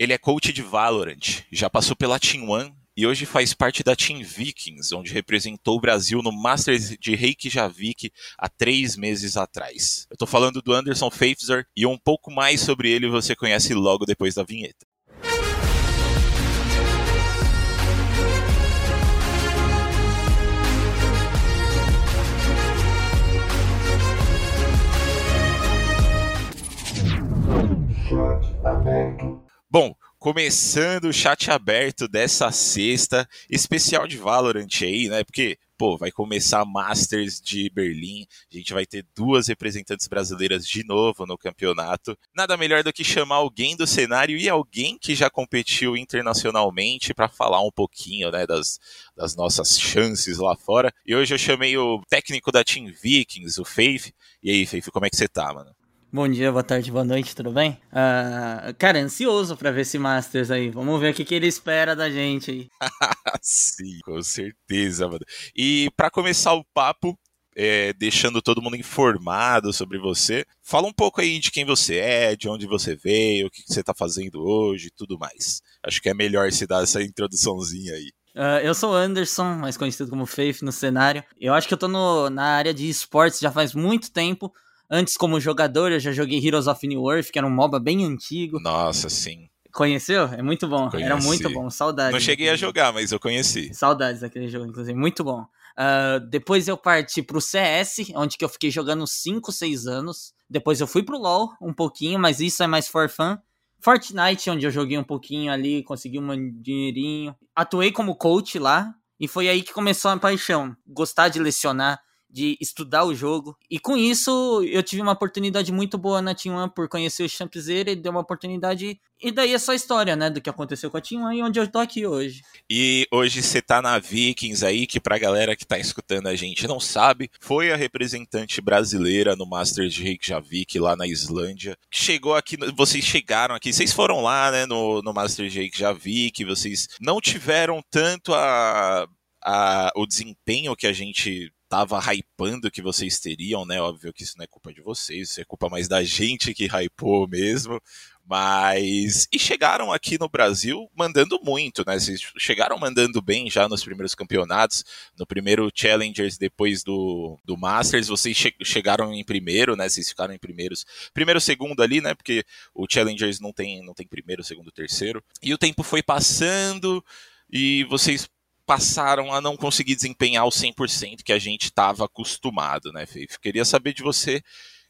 Ele é coach de Valorant, já passou pela Team One e hoje faz parte da Team Vikings, onde representou o Brasil no Masters de Reykjavik há três meses atrás. Eu tô falando do Anderson Faithzer e um pouco mais sobre ele você conhece logo depois da vinheta. Bom, começando o chat aberto dessa sexta, especial de Valorant aí, né? Porque, pô, vai começar a Masters de Berlim, a gente vai ter duas representantes brasileiras de novo no campeonato. Nada melhor do que chamar alguém do cenário e alguém que já competiu internacionalmente para falar um pouquinho, né, das, das nossas chances lá fora. E hoje eu chamei o técnico da Team Vikings, o Faith. E aí, Faith, como é que você tá, mano? Bom dia, boa tarde, boa noite, tudo bem? Uh, cara, ansioso pra ver esse Masters aí. Vamos ver o que, que ele espera da gente aí. Sim, com certeza, mano. E para começar o papo, é, deixando todo mundo informado sobre você, fala um pouco aí de quem você é, de onde você veio, o que, que você tá fazendo hoje e tudo mais. Acho que é melhor se dar essa introduçãozinha aí. Uh, eu sou o Anderson, mais conhecido como Faith no cenário. Eu acho que eu tô no, na área de esportes já faz muito tempo. Antes, como jogador, eu já joguei Heroes of New Earth, que era um MOBA bem antigo. Nossa, sim. Conheceu? É muito bom. Conheci. Era muito bom. Saudades. Não cheguei a jogar, mas eu conheci. Saudades daquele jogo, inclusive. Muito bom. Uh, depois eu parti pro CS, onde que eu fiquei jogando 5, 6 anos. Depois eu fui pro LoL um pouquinho, mas isso é mais for fun. Fortnite, onde eu joguei um pouquinho ali, consegui um dinheirinho. Atuei como coach lá, e foi aí que começou a paixão. Gostar de lecionar, de estudar o jogo. E com isso, eu tive uma oportunidade muito boa na Team One por conhecer o Champzeira e deu uma oportunidade. E daí é só história, né, do que aconteceu com a Team One e onde eu tô aqui hoje. E hoje você tá na Vikings aí, que pra galera que tá escutando a gente não sabe, foi a representante brasileira no Masters de Reykjavik lá na Islândia. Chegou aqui, vocês chegaram aqui, vocês foram lá, né, no, no Masters de Reykjavik, vocês não tiveram tanto a, a, o desempenho que a gente tava hypando que vocês teriam, né? Óbvio que isso não é culpa de vocês, isso é culpa mais da gente que hypou mesmo. Mas. E chegaram aqui no Brasil mandando muito, né? Vocês chegaram mandando bem já nos primeiros campeonatos. No primeiro Challengers, depois do, do Masters, vocês che chegaram em primeiro, né? Vocês ficaram em primeiros. Primeiro, segundo ali, né? Porque o Challengers não tem, não tem primeiro, segundo, terceiro. E o tempo foi passando e vocês passaram a não conseguir desempenhar o 100% que a gente estava acostumado, né, Feif? Queria saber de você o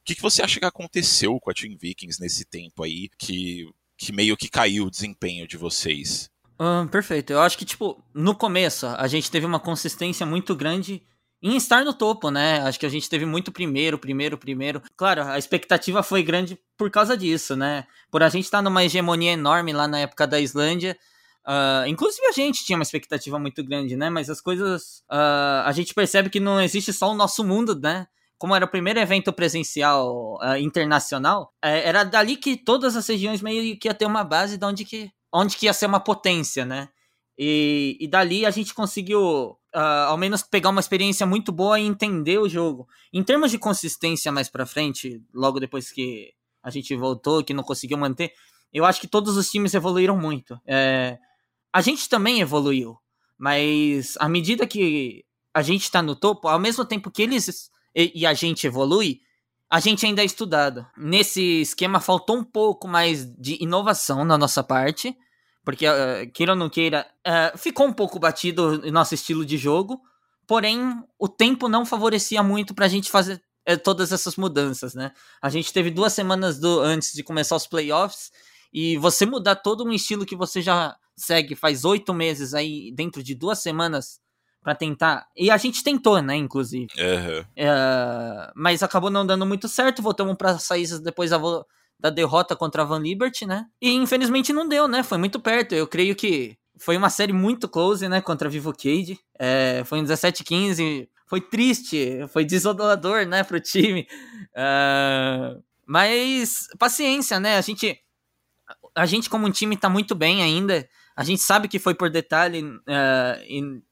que, que você acha que aconteceu com a Team Vikings nesse tempo aí, que, que meio que caiu o desempenho de vocês? Um, perfeito. Eu acho que, tipo, no começo a gente teve uma consistência muito grande em estar no topo, né? Acho que a gente teve muito primeiro, primeiro, primeiro. Claro, a expectativa foi grande por causa disso, né? Por a gente estar numa hegemonia enorme lá na época da Islândia, Uh, inclusive a gente tinha uma expectativa muito grande, né? Mas as coisas. Uh, a gente percebe que não existe só o nosso mundo, né? Como era o primeiro evento presencial uh, internacional, é, era dali que todas as regiões meio que ia ter uma base de onde que, onde que ia ser uma potência, né? E, e dali a gente conseguiu, ao menos, pegar uma experiência muito boa e entender o jogo. Em termos de consistência mais pra frente, logo depois que a gente voltou, que não conseguiu manter, eu acho que todos os times evoluíram muito. É, a gente também evoluiu, mas à medida que a gente está no topo, ao mesmo tempo que eles e, e, a gente evolui, a gente ainda é estudado. Nesse esquema faltou um pouco mais de inovação na nossa parte, porque uh, queira ou não queira, uh, ficou um pouco batido o nosso estilo de jogo, porém o tempo não favorecia muito para a gente fazer uh, todas essas mudanças, né? A gente teve duas semanas do, antes de começar os playoffs e você mudar todo um estilo que você já segue faz oito meses aí, dentro de duas semanas, para tentar. E a gente tentou, né, inclusive. Uhum. É, mas acabou não dando muito certo. Voltamos pra saídas depois da, da derrota contra a Van Liberty, né? E infelizmente não deu, né? Foi muito perto. Eu creio que foi uma série muito close, né? Contra a Vivo Cage. É, foi um 17-15. Foi triste, foi desolador, né, pro time. Uh, mas paciência, né? A gente, a gente como um time tá muito bem ainda. A gente sabe que foi por detalhe uh, e,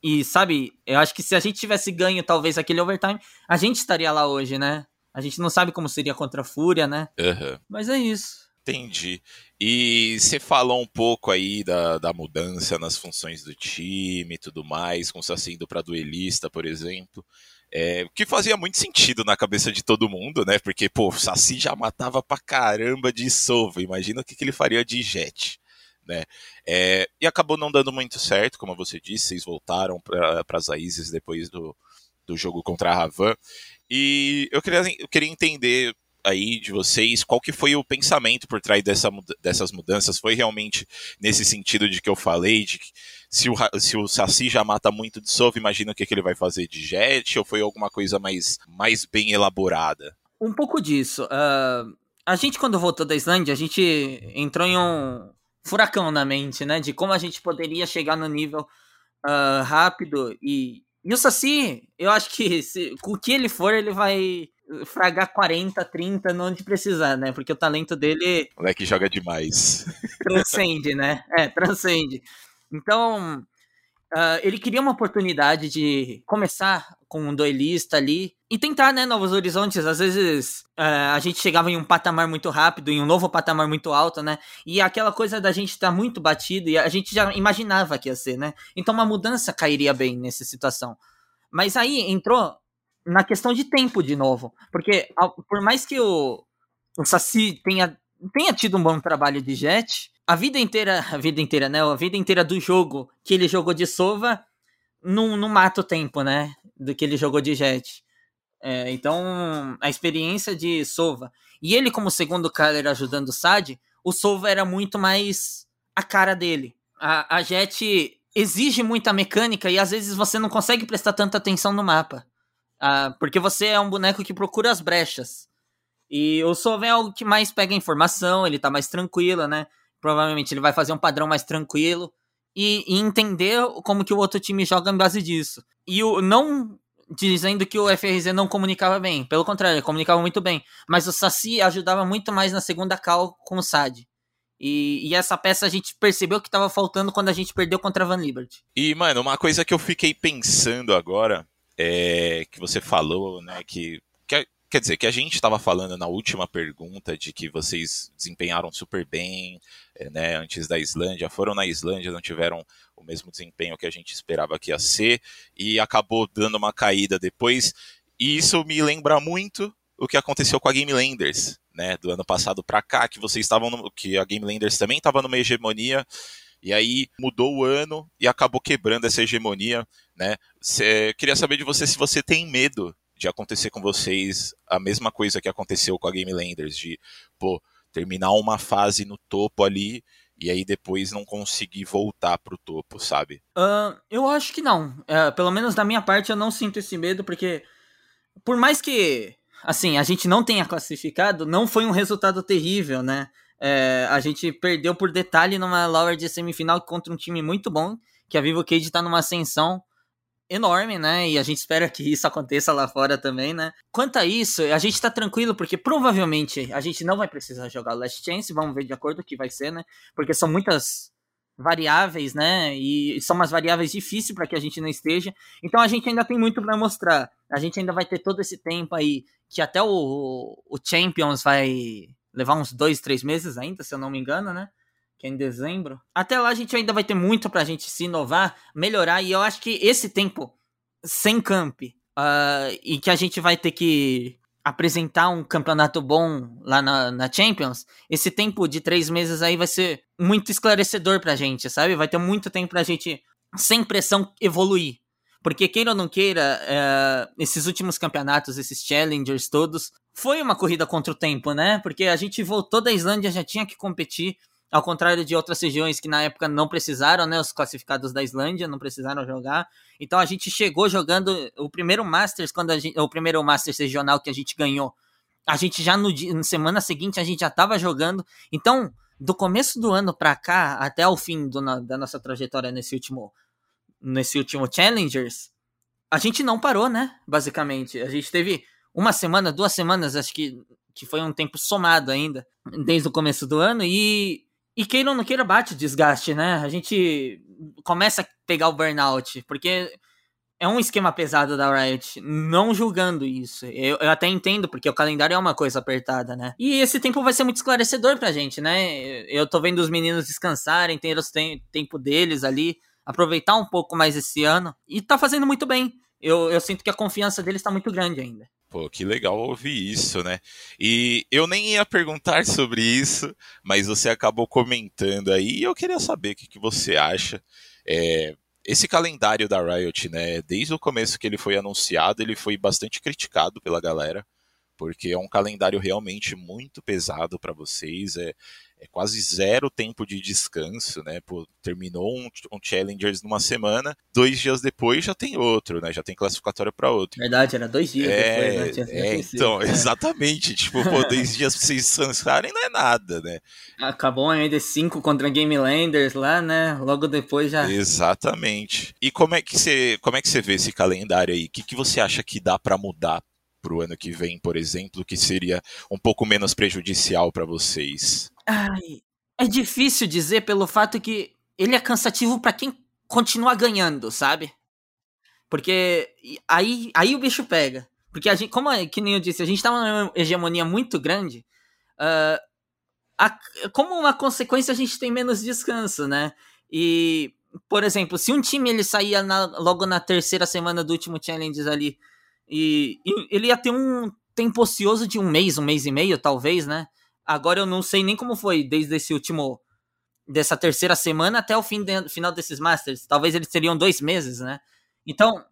e, sabe, eu acho que se a gente tivesse ganho talvez aquele overtime, a gente estaria lá hoje, né? A gente não sabe como seria contra a Fúria, né? Uhum. Mas é isso. Entendi. E você falou um pouco aí da, da mudança nas funções do time e tudo mais, com o Saci indo para duelista, por exemplo. É, o que fazia muito sentido na cabeça de todo mundo, né? Porque, pô, o Saci já matava pra caramba de Sova. Imagina o que, que ele faria de Jet. Né? É, e acabou não dando muito certo, como você disse, vocês voltaram para as raízes depois do, do jogo contra a Ravan. E eu queria, eu queria entender aí de vocês, qual que foi o pensamento por trás dessa, dessas mudanças? Foi realmente nesse sentido de que eu falei, de que se o, se o Saci já mata muito de Sova, imagina o que, que ele vai fazer de Jet, ou foi alguma coisa mais, mais bem elaborada? Um pouco disso. Uh, a gente, quando voltou da Islândia, a gente entrou em um furacão na mente, né? De como a gente poderia chegar no nível uh, rápido e... E o Saci, eu acho que se, com o que ele for, ele vai fragar 40, 30 onde precisar, né? Porque o talento dele. O moleque joga demais. Transcende, né? É, transcende. Então, uh, ele queria uma oportunidade de começar com um duelista ali e tentar, né, novos horizontes. Às vezes uh, a gente chegava em um patamar muito rápido, em um novo patamar muito alto, né? E aquela coisa da gente estar tá muito batido e a gente já imaginava que ia ser, né? Então uma mudança cairia bem nessa situação. Mas aí entrou na questão de tempo de novo. Porque por mais que o, o Saci tenha, tenha tido um bom trabalho de Jet, a vida inteira, a vida inteira, né? A vida inteira do jogo que ele jogou de Sova não, não mata o tempo, né? Do que ele jogou de Jet. É, então, a experiência de Sova. E ele, como segundo cara, ajudando o Sad, o Sova era muito mais a cara dele. A, a Jet exige muita mecânica e às vezes você não consegue prestar tanta atenção no mapa. Ah, porque você é um boneco que procura as brechas. E o Solven é algo que mais pega informação, ele tá mais tranquilo, né? Provavelmente ele vai fazer um padrão mais tranquilo e, e, entender como que o outro time joga em base disso. E o não dizendo que o FRZ não comunicava bem, pelo contrário, comunicava muito bem. Mas o Saci ajudava muito mais na segunda cal com o Sad. E, e, essa peça a gente percebeu que estava faltando quando a gente perdeu contra a Van Liberty. E, mano, uma coisa que eu fiquei pensando agora é, que você falou, né, que quer dizer, que a gente estava falando na última pergunta de que vocês desempenharam super bem, é, né, antes da Islândia, foram na Islândia, não tiveram o mesmo desempenho que a gente esperava que ia ser, e acabou dando uma caída depois, e isso me lembra muito o que aconteceu com a Game Landers, né, do ano passado para cá, que vocês estavam, no, que a Game Landers também estava numa hegemonia, e aí mudou o ano e acabou quebrando essa hegemonia, né? Cê, queria saber de você se você tem medo de acontecer com vocês a mesma coisa que aconteceu com a Game Landers, de pô, terminar uma fase no topo ali e aí depois não conseguir voltar pro topo, sabe? Uh, eu acho que não. Uh, pelo menos da minha parte eu não sinto esse medo, porque por mais que assim, a gente não tenha classificado, não foi um resultado terrível, né? É, a gente perdeu por detalhe numa lower de semifinal contra um time muito bom, que a Vivo Cage tá numa ascensão enorme, né? E a gente espera que isso aconteça lá fora também, né? Quanto a isso, a gente tá tranquilo porque provavelmente a gente não vai precisar jogar Last Chance, vamos ver de acordo o que vai ser, né? Porque são muitas variáveis, né? E são umas variáveis difíceis para que a gente não esteja. Então a gente ainda tem muito para mostrar. A gente ainda vai ter todo esse tempo aí que até o, o Champions vai levar uns dois, três meses ainda, se eu não me engano, né? Que é em dezembro. Até lá a gente ainda vai ter muito pra gente se inovar, melhorar, e eu acho que esse tempo sem camp uh, e que a gente vai ter que apresentar um campeonato bom lá na, na, Champions, esse tempo de três meses aí vai ser muito esclarecedor pra gente, sabe? Vai ter muito tempo pra gente, sem pressão, evoluir. Porque queira ou não queira, é, esses últimos campeonatos, esses challengers todos, foi uma corrida contra o tempo, né? Porque a gente voltou da Islândia, já tinha que competir, ao contrário de outras regiões que na época não precisaram, né? Os classificados da Islândia não precisaram jogar. Então a gente chegou jogando o primeiro Masters, quando a gente, o primeiro Masters regional que a gente ganhou. A gente já no na semana seguinte a gente já estava jogando. Então, do começo do ano para cá até o fim do, da nossa trajetória nesse último nesse último Challengers, a gente não parou, né? Basicamente. A gente teve uma semana, duas semanas, acho que, que foi um tempo somado ainda, desde o começo do ano, e, e queira ou não queira bate o desgaste, né? A gente começa a pegar o burnout, porque é um esquema pesado da Riot, não julgando isso. Eu, eu, até entendo, porque o calendário é uma coisa apertada, né? E esse tempo vai ser muito esclarecedor pra gente, né? Eu tô vendo os meninos descansarem, ter o tempo deles ali, aproveitar um pouco mais esse ano. E tá fazendo muito bem. Eu, eu sinto que a confiança deles tá muito grande ainda. Pô, que legal ouvir isso, né? E eu nem ia perguntar sobre isso, mas você acabou comentando aí e eu queria saber o que, que você acha. É, esse calendário da Riot, né, desde o começo que ele foi anunciado, ele foi bastante criticado pela galera, porque é um calendário realmente muito pesado para vocês, é, é quase zero tempo de descanso, né? Pô, terminou um, um Challengers numa semana, dois dias depois já tem outro, né? Já tem classificatória para outro. Verdade, era dois dias é, depois, né? É, então, é. exatamente. Tipo, pô, dois dias pra vocês descansarem não é nada, né? Acabou ainda 5 contra Game Landers lá, né? Logo depois já. Exatamente. E como é que você, como é que você vê esse calendário aí? O que, que você acha que dá para mudar para o ano que vem, por exemplo, que seria um pouco menos prejudicial para vocês? Ai, é difícil dizer pelo fato que ele é cansativo para quem continua ganhando, sabe? Porque aí, aí o bicho pega. Porque a gente, como que nem eu disse, a gente tá numa hegemonia muito grande. Uh, a, como uma consequência, a gente tem menos descanso, né? E, por exemplo, se um time ele saía na, logo na terceira semana do último challenge ali, e, e ele ia ter um tempo ocioso de um mês, um mês e meio, talvez, né? Agora eu não sei nem como foi desde esse último. dessa terceira semana até o fim de, final desses Masters. Talvez eles teriam dois meses, né? Então,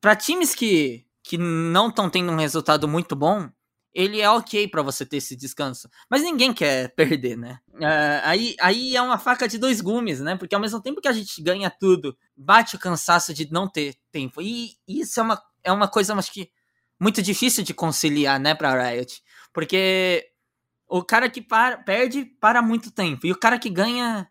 para times que, que não estão tendo um resultado muito bom, ele é ok para você ter esse descanso. Mas ninguém quer perder, né? Uh, aí, aí é uma faca de dois gumes, né? Porque ao mesmo tempo que a gente ganha tudo, bate o cansaço de não ter tempo. E isso é uma, é uma coisa, acho que, muito difícil de conciliar, né, pra Riot. Porque o cara que para, perde para muito tempo. E o cara que ganha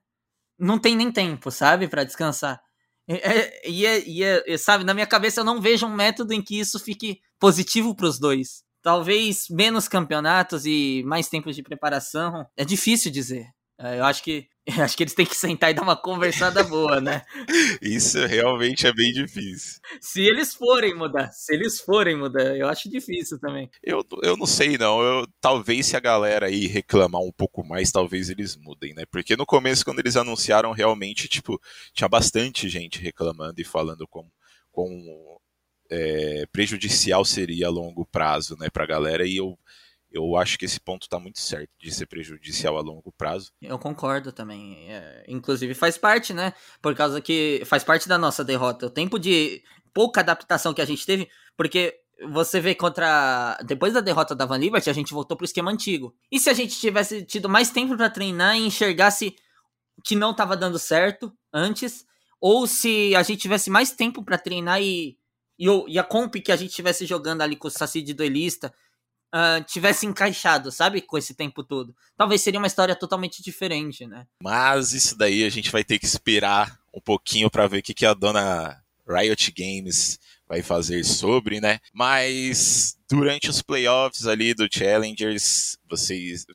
não tem nem tempo, sabe? para descansar. É, e, é, e, é, sabe, na minha cabeça eu não vejo um método em que isso fique positivo para os dois. Talvez menos campeonatos e mais tempos de preparação. É difícil dizer. É, eu acho que Acho que eles têm que sentar e dar uma conversada boa, né? Isso realmente é bem difícil. Se eles forem mudar, se eles forem mudar, eu acho difícil também. Eu, eu não sei, não. Eu, talvez se a galera aí reclamar um pouco mais, talvez eles mudem, né? Porque no começo, quando eles anunciaram, realmente, tipo, tinha bastante gente reclamando e falando como, como é, prejudicial seria a longo prazo, né, pra galera. E eu eu acho que esse ponto está muito certo de ser prejudicial a longo prazo. Eu concordo também. É, inclusive faz parte, né? Por causa que faz parte da nossa derrota. O tempo de pouca adaptação que a gente teve, porque você vê contra. Depois da derrota da Van Liberty, a gente voltou pro esquema antigo. E se a gente tivesse tido mais tempo para treinar e enxergasse que não estava dando certo antes, ou se a gente tivesse mais tempo para treinar e, e, e, a comp que a gente estivesse jogando ali com o Saci de duelista uh, tivesse encaixado, sabe? Com esse tempo todo. Talvez seria uma história totalmente diferente, né? Mas isso daí a gente vai ter que esperar um pouquinho para ver o que, que a dona Riot Games vai fazer sobre, né? Mas durante os playoffs ali do Challengers, vocês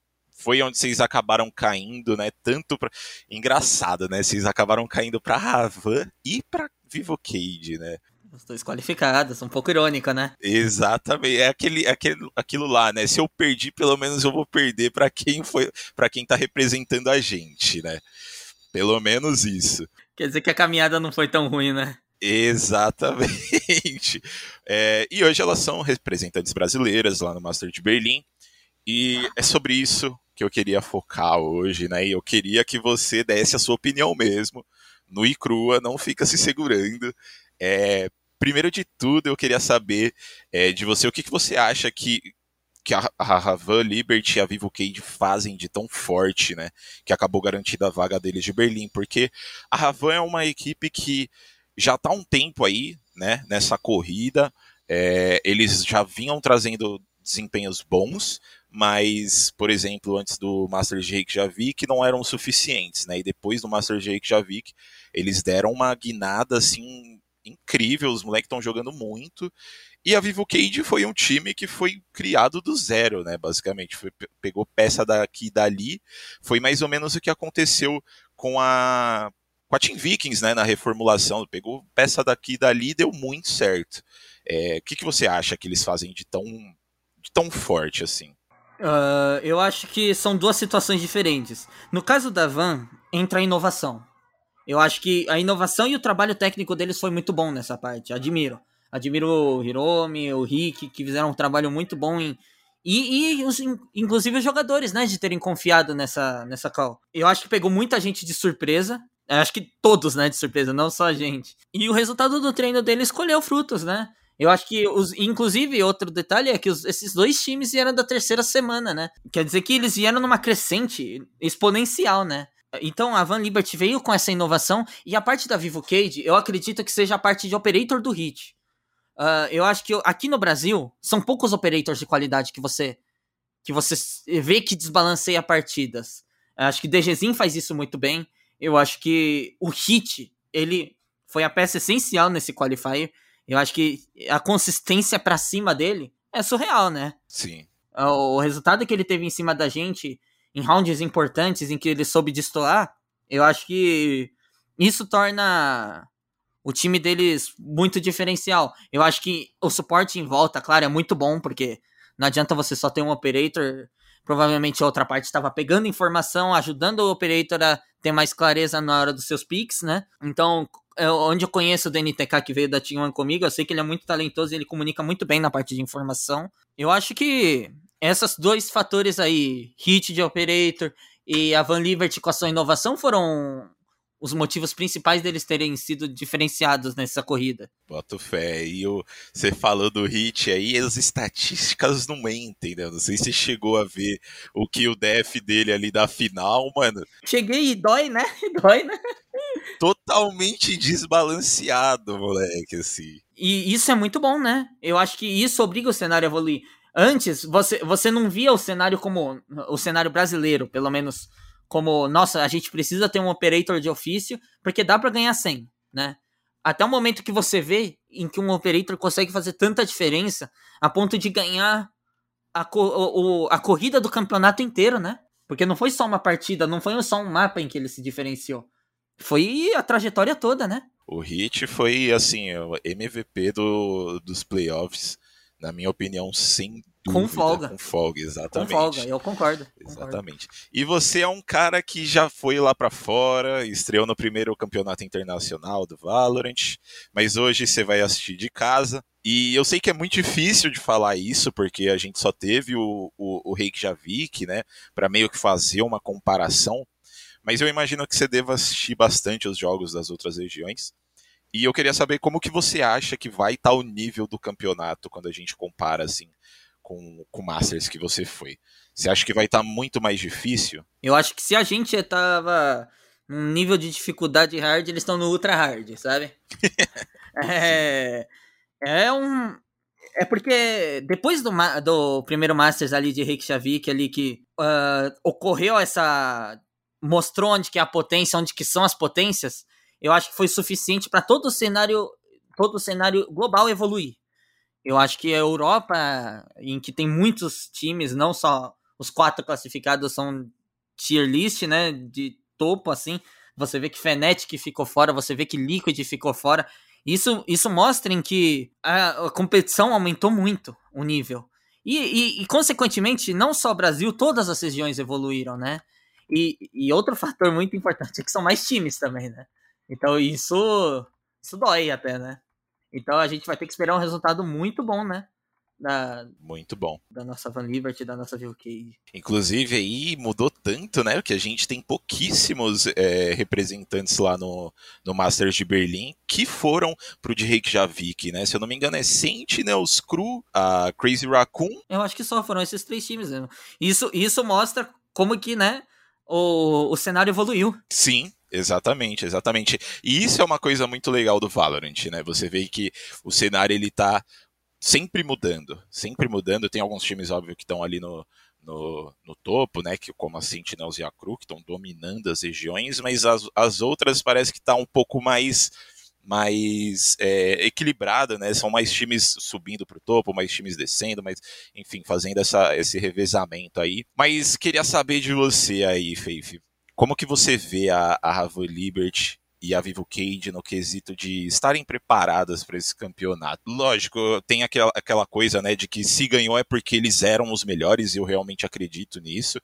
foi onde vocês acabaram caindo, né? Tanto para engraçado, né? Vocês acabaram caindo para Ravan e para Vivo Cage, né? Os dois qualificados, um pouco irônico, né? Exatamente. É aquele, aquele, aquilo lá, né? Se eu perdi, pelo menos eu vou perder para quem foi, para quem tá representando a gente, né? Pelo menos isso. Quer dizer que a caminhada não foi tão ruim, né? Exatamente. É, e hoje elas são representantes brasileiras lá no Master de Berlim. E é sobre isso que eu queria focar hoje, né? E eu queria que você desse a sua opinião mesmo, no e crua, não fica se segurando. É, primeiro de tudo, eu queria saber é, de você o que, que você acha que, que a, a Ravan, Liberty e a Vivo Cade fazem de tão forte, né? Que acabou garantindo a vaga deles de Berlim. Porque a Ravan é uma equipe que já está um tempo aí, né? Nessa corrida. É, eles já vinham trazendo desempenhos bons, mas, por exemplo, antes do Master Jake Javik não eram suficientes, né? E depois do Master Jake Javik, eles deram uma guinada assim incrível, os moleques estão jogando muito. E a Vivo Cage foi um time que foi criado do zero, né? Basicamente, foi, pegou peça daqui e dali. Foi mais ou menos o que aconteceu com a com a Team Vikings, né, na reformulação, pegou peça daqui e dali e deu muito certo. É, o que, que você acha que eles fazem de tão, de tão forte assim? Uh, eu acho que são duas situações diferentes. No caso da Van, entra a inovação. Eu acho que a inovação e o trabalho técnico deles foi muito bom nessa parte. Admiro. Admiro o Hiromi, o Rick, que fizeram um trabalho muito bom em. E, e os, inclusive os jogadores, né, de terem confiado nessa, nessa call. Eu acho que pegou muita gente de surpresa. Eu acho que todos, né, de surpresa, não só a gente. E o resultado do treino dele escolheu frutos, né? Eu acho que, os, inclusive, outro detalhe é que os, esses dois times vieram da terceira semana, né? Quer dizer que eles vieram numa crescente exponencial, né? Então a Van Liberty veio com essa inovação e a parte da Vivo Cage, eu acredito que seja a parte de operator do Hit. Uh, eu acho que aqui no Brasil são poucos operators de qualidade que você que você vê que desbalanceia partidas. Eu acho que DGZin faz isso muito bem. Eu acho que o Hit, ele foi a peça essencial nesse qualifier. Eu acho que a consistência para cima dele é surreal, né? Sim. O resultado que ele teve em cima da gente em rounds importantes em que ele soube destoar, eu acho que isso torna o time deles muito diferencial. Eu acho que o suporte em volta, claro, é muito bom, porque não adianta você só ter um operator. Provavelmente a outra parte estava pegando informação, ajudando o operator a ter mais clareza na hora dos seus picks, né? Então, eu, onde eu conheço o DNTK que veio da Team One comigo, eu sei que ele é muito talentoso e ele comunica muito bem na parte de informação. Eu acho que esses dois fatores aí, hit de operator e a Van Liberty com a sua inovação foram os motivos principais deles terem sido diferenciados nessa corrida. Boto fé. E o, você falou do hit aí, as estatísticas não mentem, né? Não sei se você chegou a ver o que o DF dele ali da final, mano. Cheguei e dói, né? Dói, né? Totalmente desbalanceado, moleque, assim. E isso é muito bom, né? Eu acho que isso obriga o cenário a evoluir. Antes, você, você não via o cenário como o cenário brasileiro, pelo menos como, nossa, a gente precisa ter um operator de ofício, porque dá para ganhar 100, né? Até o momento que você vê em que um operator consegue fazer tanta diferença a ponto de ganhar a, o, a corrida do campeonato inteiro, né? Porque não foi só uma partida, não foi só um mapa em que ele se diferenciou. Foi a trajetória toda, né? O Hit foi, assim, o MVP do, dos playoffs, na minha opinião, sem com folga. Com folga, exatamente. Com folga, eu concordo. Exatamente. Concordo. E você é um cara que já foi lá para fora, estreou no primeiro campeonato internacional do Valorant, mas hoje você vai assistir de casa. E eu sei que é muito difícil de falar isso, porque a gente só teve o, o, o Reykjavik, né, para meio que fazer uma comparação. Mas eu imagino que você deva assistir bastante os jogos das outras regiões. E eu queria saber como que você acha que vai estar tá o nível do campeonato quando a gente compara assim com, o Masters que você foi? Você acha que vai estar tá muito mais difícil? Eu acho que se a gente tava num nível de dificuldade hard, eles estão no ultra hard, sabe? é, é um. É porque depois do, do primeiro Masters ali de Reykjavik, ali que uh, ocorreu essa. mostrou onde que é a potência, onde que são as potências, eu acho que foi suficiente para todo o cenário. todo o cenário global evoluir. Eu acho que a Europa, em que tem muitos times, não só os quatro classificados são tier list, né, de topo assim, você vê que Fnatic ficou fora, você vê que Liquid ficou fora. Isso, isso mostra em que a, a competição aumentou muito o nível. E, e, e, consequentemente, não só Brasil, todas as regiões evoluíram, né? E, e outro fator muito importante é que são mais times também, né? Então isso, isso dói até, né? Então a gente vai ter que esperar um resultado muito bom, né? Da, muito bom. Da nossa Van Liberty, da nossa Cage. Inclusive aí mudou tanto, né? Que a gente tem pouquíssimos é, representantes lá no, no Masters de Berlim que foram pro de Reykjavik, né? Se eu não me engano é Sentinels, Cru, a Crazy Raccoon. Eu acho que só foram esses três times. Né? Isso, isso mostra como que, né? O, o cenário evoluiu. Sim, Exatamente, exatamente. E isso é uma coisa muito legal do Valorant, né? Você vê que o cenário ele tá sempre mudando, sempre mudando. Tem alguns times, óbvio, que estão ali no, no, no, topo, né? Que, como a Sentinels e a Cru, que estão dominando as regiões, mas as, as outras parece que tá um pouco mais mais é, equilibrada, né? São mais times subindo para o topo, mais times descendo, mas enfim, fazendo essa, esse revezamento aí. Mas queria saber de você aí, Faith como que você vê a, a Liberty e a Vivo Cage no quesito de estarem preparadas para esse campeonato. Lógico, tem aquela, aquela coisa, né, de que se ganhou é porque eles eram os melhores, e eu realmente acredito nisso.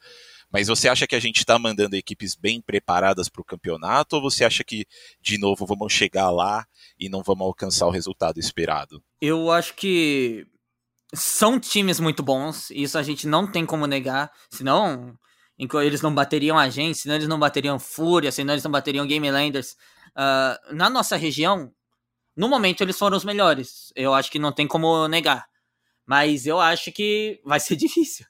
Mas você acha que a gente está mandando equipes bem preparadas para o campeonato ou você acha que, de novo, vamos chegar lá e não vamos alcançar o resultado esperado? Eu acho que são times muito bons, isso a gente não tem como negar, senão eles não bateriam a gente, senão eles não bateriam Fúria, senão eles não bateriam Game Landers. Uh, na nossa região, no momento eles foram os melhores, eu acho que não tem como negar, mas eu acho que vai ser difícil.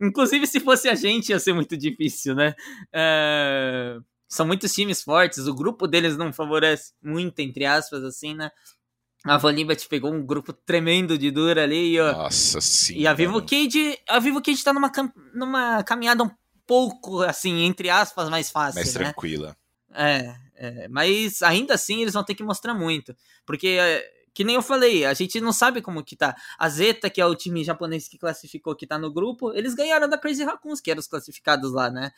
Inclusive, se fosse a gente, ia ser muito difícil, né? É... São muitos times fortes, o grupo deles não favorece muito, entre aspas, assim, né? A Van Liberty pegou um grupo tremendo de dura ali. E, Nossa sim. E a Vivo Cage, a Vivo Cage tá numa, numa caminhada um pouco, assim, entre aspas, mais fácil. Mais né? tranquila. É, é, mas ainda assim eles vão ter que mostrar muito. Porque é, que nem eu falei, a gente não sabe como que tá. A Zeta, que é o time japonês que classificou, que tá no grupo, eles ganharam da Crazy Raccoons, que eram os classificados lá, né?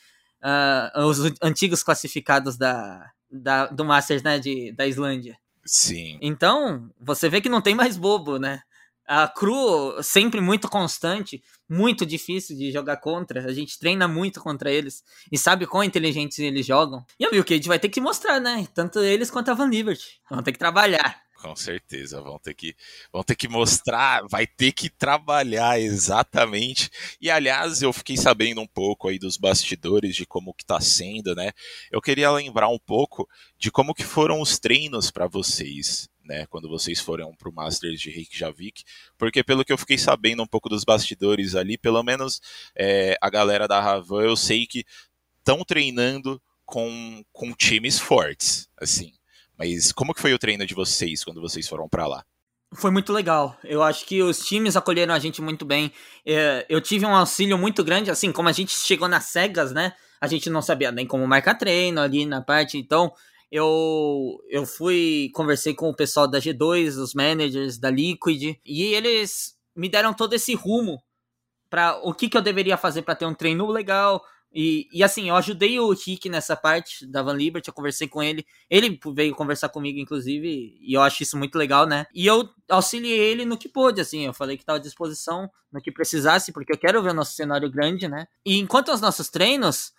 Uh, os antigos classificados da, da, do Masters, né, de, da Islândia. Sim. Então, você vê que não tem mais bobo, né? A Cru, sempre muito constante, muito difícil de jogar contra. A gente treina muito contra eles e sabe quão inteligentes eles jogam. E a gente vai ter que mostrar, né? Tanto eles quanto a Van Liberty. Vão ter que trabalhar. Com certeza, vão ter que vão ter que mostrar, vai ter que trabalhar exatamente. E aliás, eu fiquei sabendo um pouco aí dos bastidores de como que tá sendo, né? Eu queria lembrar um pouco de como que foram os treinos para vocês, né, quando vocês foram pro Masters de Reykjavik, porque pelo que eu fiquei sabendo um pouco dos bastidores ali, pelo menos é, a galera da Ravan, eu sei que estão treinando com, com times fortes, assim. Mas como que foi o treino de vocês quando vocês foram para lá? Foi muito legal. Eu acho que os times acolheram a gente muito bem. É, eu tive um auxílio muito grande, assim, como a gente chegou nas cegas, né? A gente não sabia nem como marcar treino ali na parte. Então, eu, eu fui, conversei com o pessoal da G2, os managers da Liquid, e eles me deram todo esse rumo para o que, que eu deveria fazer para ter um treino legal, e, e assim, eu ajudei o Rick nessa parte da Van Liberty, eu conversei com ele. Ele veio conversar comigo, inclusive, e eu acho isso muito legal, né? E eu auxiliei ele no que pôde, assim. Eu falei que estava à disposição no que precisasse, porque eu quero ver o nosso cenário grande, né? E enquanto os nossos treinos,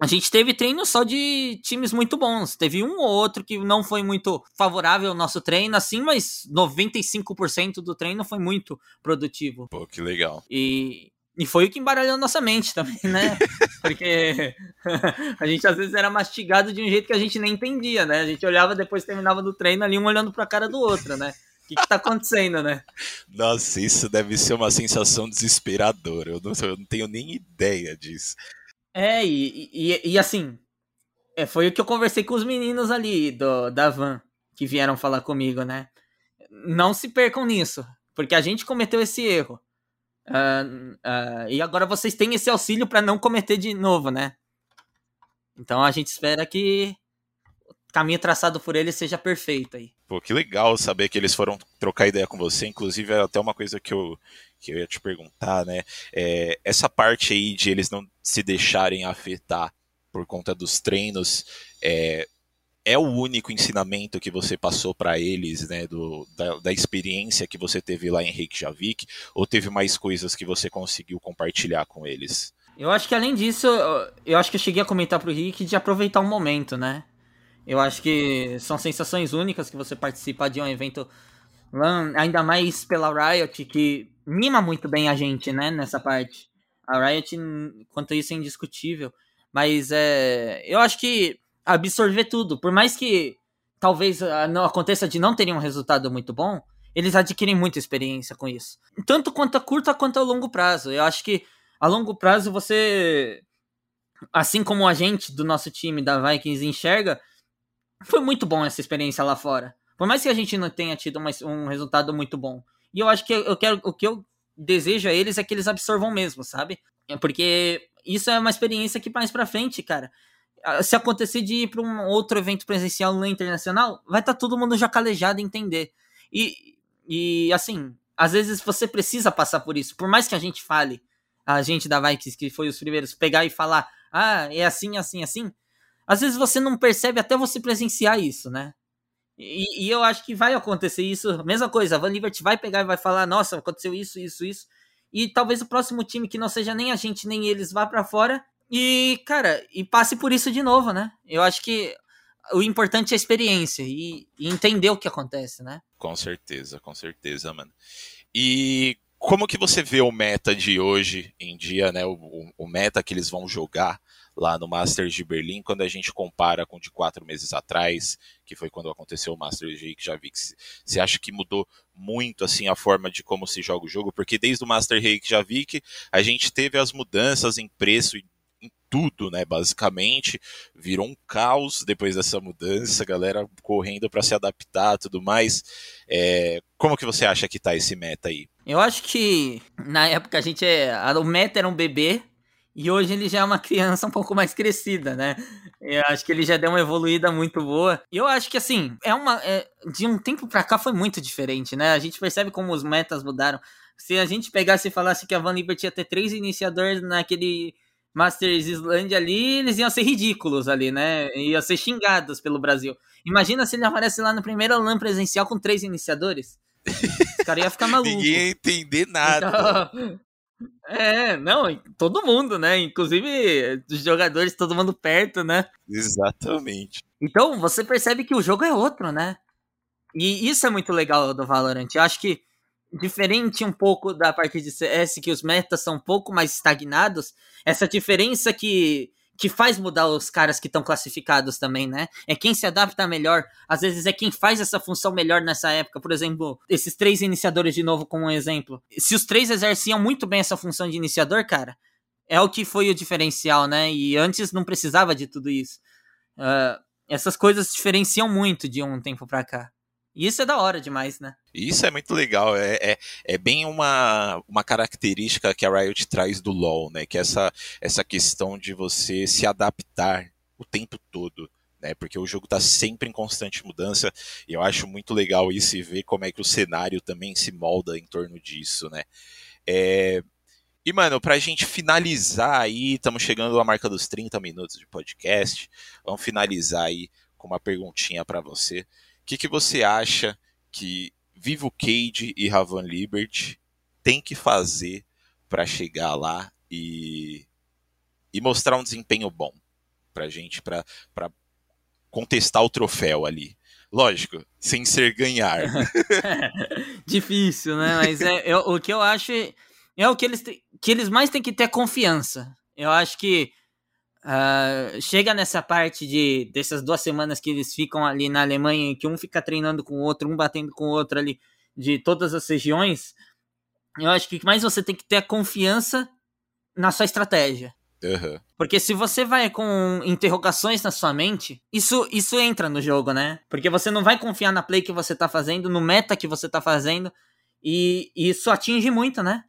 a gente teve treino só de times muito bons. Teve um ou outro que não foi muito favorável ao nosso treino, assim, mas 95% do treino foi muito produtivo. Pô, que legal. E, e foi o que embaralhou nossa mente também, né? Porque a gente às vezes era mastigado de um jeito que a gente nem entendia, né? A gente olhava depois terminava do treino ali, um olhando pra cara do outro, né? O que, que tá acontecendo, né? Nossa, isso deve ser uma sensação desesperadora. Eu não, eu não tenho nem ideia disso. É, e, e, e assim, é, foi o que eu conversei com os meninos ali do, da van, que vieram falar comigo, né? Não se percam nisso, porque a gente cometeu esse erro. Uh, uh, e agora vocês têm esse auxílio para não cometer de novo, né? Então a gente espera que o caminho traçado por eles seja perfeito aí. Pô, que legal saber que eles foram trocar ideia com você. Inclusive, é até uma coisa que eu, que eu ia te perguntar, né? É, essa parte aí de eles não se deixarem afetar por conta dos treinos, é, é o único ensinamento que você passou para eles, né, do, da, da, experiência que você teve lá em Reykjavik, ou teve mais coisas que você conseguiu compartilhar com eles? Eu acho que além disso, eu acho que eu cheguei a comentar pro Rick de aproveitar um momento, né? Eu acho que são sensações únicas que você participar de um evento ainda mais pela Riot, que mima muito bem a gente, né, nessa parte. A Riot, quanto a isso, é indiscutível. Mas é, eu acho que absorver tudo. Por mais que talvez ah, não aconteça de não terem um resultado muito bom, eles adquirem muita experiência com isso. Tanto quanto a curto quanto a longo prazo. Eu acho que a longo prazo você, assim como a gente do nosso time da Vikings enxerga, foi muito bom essa experiência lá fora. Por mais que a gente não tenha tido uma, um resultado muito bom. E eu acho que eu quero o que eu desejo a eles é que eles absorvam mesmo, sabe? Porque isso é uma experiência que mais pra frente, cara, se acontecer de ir para um outro evento presencial no internacional, vai estar tá todo mundo já calejado em entender. E, e assim, às vezes você precisa passar por isso. Por mais que a gente fale, a gente da Vikings, que foi os primeiros, pegar e falar, ah, é assim, assim, assim. às vezes você não percebe até você presenciar isso, né? E, e, eu acho que vai acontecer isso. Mesma coisa, a Van Liebert vai pegar e vai falar: nossa, aconteceu isso, isso, isso. E talvez o próximo time que não seja nem a gente nem eles vá para fora e, cara, e passe por isso de novo, né? Eu acho que o importante é a experiência e, e entender o que acontece, né? Com certeza, com certeza, mano. E como que você vê o meta de hoje em dia, né? O, o, meta que eles vão jogar lá no Masters de Berlim, quando a gente compara com de quatro meses atrás, que foi quando aconteceu o Masters de Reykjavik. Você acha que mudou muito assim a forma de como se joga o jogo? Porque desde o Master Reykjavik a gente teve as mudanças em preço e tudo, né? Basicamente, virou um caos depois dessa mudança, galera correndo para se adaptar, tudo mais. É, como que você acha que tá esse meta aí? Eu acho que na época a gente é, o meta era um bebê e hoje ele já é uma criança um pouco mais crescida, né? Eu acho que ele já deu uma evoluída muito boa. E eu acho que, assim, é uma. É, de um tempo pra cá foi muito diferente, né? A gente percebe como os metas mudaram. Se a gente pegasse e falasse que a Van Liberty ia ter três iniciadores naquele Masters Islândia ali, eles iam ser ridículos ali, né? Iam ser xingados pelo Brasil. Imagina se ele aparece lá no primeiro LAN presencial com três iniciadores. Os caras iam ficar malucos. Ninguém ia entender nada. Então, é, não, todo mundo, né? Inclusive os jogadores, todo mundo perto, né? Exatamente. Então você percebe que o jogo é outro, né? E isso é muito legal do Valorant. Eu acho que diferente um pouco da parte de CS, que os metas são um pouco mais estagnados, essa diferença que que faz mudar os caras que estão classificados também, né? É quem se adapta melhor. Às vezes é quem faz essa função melhor nessa época. Por exemplo, esses três iniciadores de novo como um exemplo. Se os três exerciam muito bem essa função de iniciador, cara, é o que foi o diferencial, né? E antes não precisava de tudo isso. Uh, essas coisas diferenciam muito de um tempo pra cá. E isso é da hora demais, né? Isso é muito legal. É, é, é, bem uma, uma característica que a Riot traz do LoL, né? Que é essa, essa questão de você se adaptar o tempo todo. Né, porque o jogo está sempre em constante mudança e eu acho muito legal isso e ver como é que o cenário também se molda em torno disso, né? É... E, mano, pra gente finalizar aí, estamos chegando à marca dos 30 minutos de podcast, vamos finalizar aí com uma perguntinha para você. O que, que você acha que Vivo Cage e Ravan Liberty tem que fazer para chegar lá e, e mostrar um desempenho bom pra gente, pra contestar o troféu ali. Lógico, sem ser ganhar. Difícil, né? Mas é, eu, o que eu acho é, é o que eles, que eles mais têm que ter confiança. Eu acho que Uh, chega nessa parte de dessas duas semanas que eles ficam ali na Alemanha, que um fica treinando com o outro, um batendo com o outro ali, de todas as regiões. Eu acho que mais você tem que ter a confiança na sua estratégia. Uhum. Porque se você vai com interrogações na sua mente, isso, isso entra no jogo, né? Porque você não vai confiar na play que você tá fazendo, no meta que você tá fazendo, e, e isso atinge muito, né?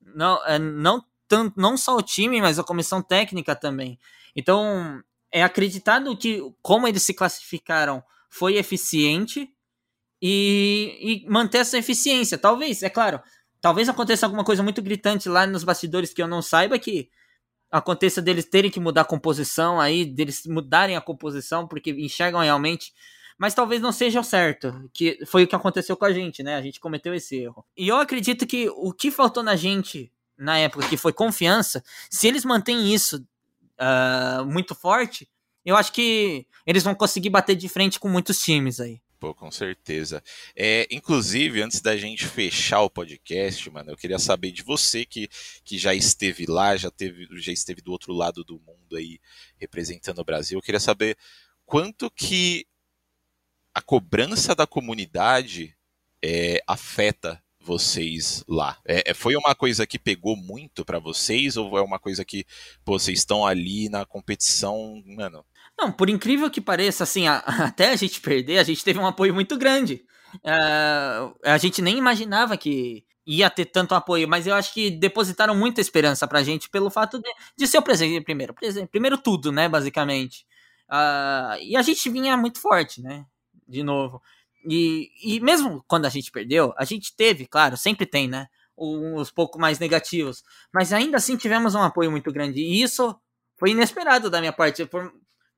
Não, é, não tanto, não só o time, mas a comissão técnica também. Então, é acreditado que como eles se classificaram foi eficiente e, e manter essa eficiência. Talvez, é claro, talvez aconteça alguma coisa muito gritante lá nos bastidores que eu não saiba que aconteça deles terem que mudar a composição aí, deles mudarem a composição porque enxergam realmente mas talvez não seja o certo, que foi o que aconteceu com a gente, né? A gente cometeu esse erro. E eu acredito que o que faltou na gente na época, que foi confiança, se eles mantêm isso uh, muito forte, eu acho que eles vão conseguir bater de frente com muitos times aí. Pô, com certeza. É, inclusive, antes da gente fechar o podcast, mano, eu queria saber de você que, que já esteve lá, já, teve, já esteve do outro lado do mundo aí, representando o Brasil. Eu queria saber quanto que a cobrança da comunidade é, afeta vocês lá? É, é, foi uma coisa que pegou muito para vocês ou é uma coisa que pô, vocês estão ali na competição, mano? Não, por incrível que pareça, assim, a, até a gente perder, a gente teve um apoio muito grande. Uh, a gente nem imaginava que ia ter tanto apoio, mas eu acho que depositaram muita esperança pra gente pelo fato de, de ser o presente primeiro. Primeiro tudo, né, basicamente. Uh, e a gente vinha muito forte, né, de novo. E, e mesmo quando a gente perdeu, a gente teve, claro, sempre tem, né? Uns pouco mais negativos. Mas ainda assim tivemos um apoio muito grande. E isso foi inesperado da minha parte. Por,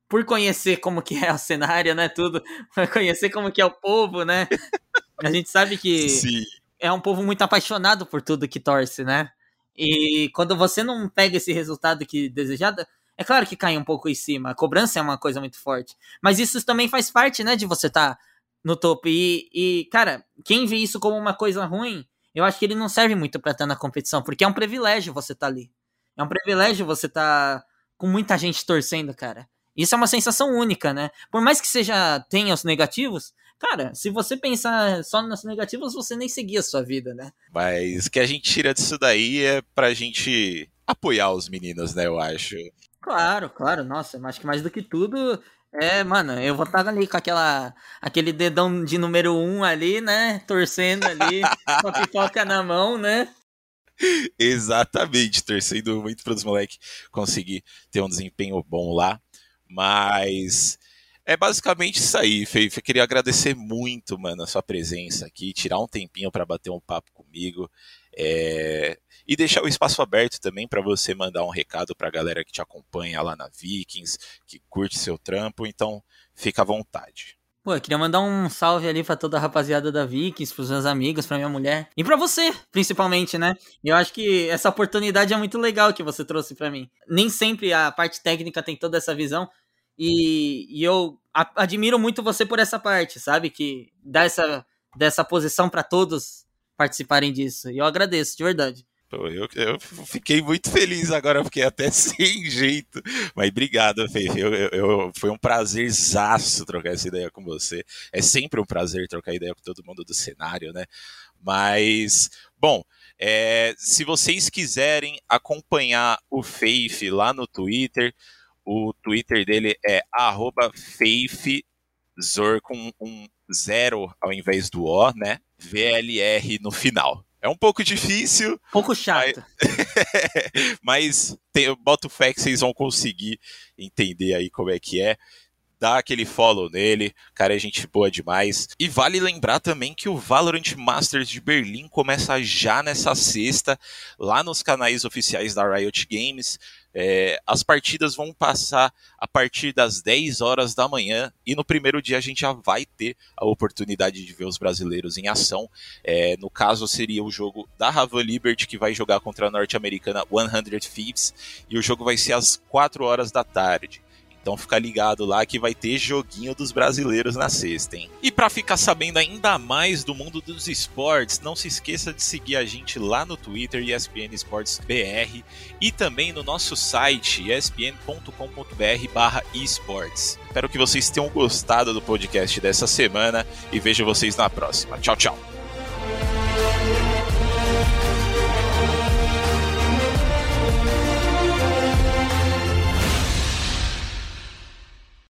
por conhecer como que é o cenário, né, tudo, por conhecer como que é o povo, né? A gente sabe que Sim. é um povo muito apaixonado por tudo que torce, né? E quando você não pega esse resultado que desejado, é claro que cai um pouco em cima. A cobrança é uma coisa muito forte. Mas isso também faz parte, né, de você estar tá no topo. E, e, cara, quem vê isso como uma coisa ruim, eu acho que ele não serve muito para estar na competição, porque é um privilégio você estar tá ali. É um privilégio você estar tá com muita gente torcendo, cara. Isso é uma sensação única, né? Por mais que seja tenha os negativos, cara, se você pensar só nos negativos, você nem seguia a sua vida, né? Mas o que a gente tira disso daí é pra gente apoiar os meninos, né, eu acho. Claro, claro, nossa, acho que mais do que tudo é, mano, eu vou estar ali com aquela, aquele dedão de número um ali, né? Torcendo ali, com a pipoca na mão, né? Exatamente, torcendo muito para os moleques conseguir ter um desempenho bom lá. Mas é basicamente isso aí, Feif. Eu queria agradecer muito, mano, a sua presença aqui, tirar um tempinho para bater um papo comigo. É... E deixar o espaço aberto também para você mandar um recado para a galera que te acompanha lá na Vikings, que curte seu trampo. Então, fica à vontade. Pô, eu queria mandar um salve ali pra toda a rapaziada da Vikings, pros meus amigos, pra minha mulher. E pra você, principalmente, né? Eu acho que essa oportunidade é muito legal que você trouxe para mim. Nem sempre a parte técnica tem toda essa visão, e, e eu admiro muito você por essa parte, sabe? Que dá essa dessa posição para todos participarem disso. E eu agradeço, de verdade. Eu, eu, fiquei muito feliz agora, fiquei até sem jeito. Mas obrigado, Fê. Eu, eu, foi um prazerzaço trocar essa ideia com você. É sempre um prazer trocar ideia com todo mundo do cenário, né? Mas, bom, é, se vocês quiserem acompanhar o Faith lá no Twitter, o Twitter dele é faithzor com um zero ao invés do O, né? VLR no final. É um pouco difícil. Pouco chato. Mas, mas tem, eu boto fé que vocês vão conseguir entender aí como é que é dá aquele follow nele, cara é gente boa demais. E vale lembrar também que o Valorant Masters de Berlim começa já nessa sexta, lá nos canais oficiais da Riot Games. É, as partidas vão passar a partir das 10 horas da manhã e no primeiro dia a gente já vai ter a oportunidade de ver os brasileiros em ação. É, no caso, seria o jogo da Ravan Liberty que vai jogar contra a norte-americana 100 Thieves e o jogo vai ser às 4 horas da tarde. Então fica ligado lá que vai ter joguinho dos brasileiros na sexta, hein? E para ficar sabendo ainda mais do mundo dos esportes, não se esqueça de seguir a gente lá no Twitter ESPN Esportes BR e também no nosso site espn.com.br/esportes. Espero que vocês tenham gostado do podcast dessa semana e vejo vocês na próxima. Tchau, tchau.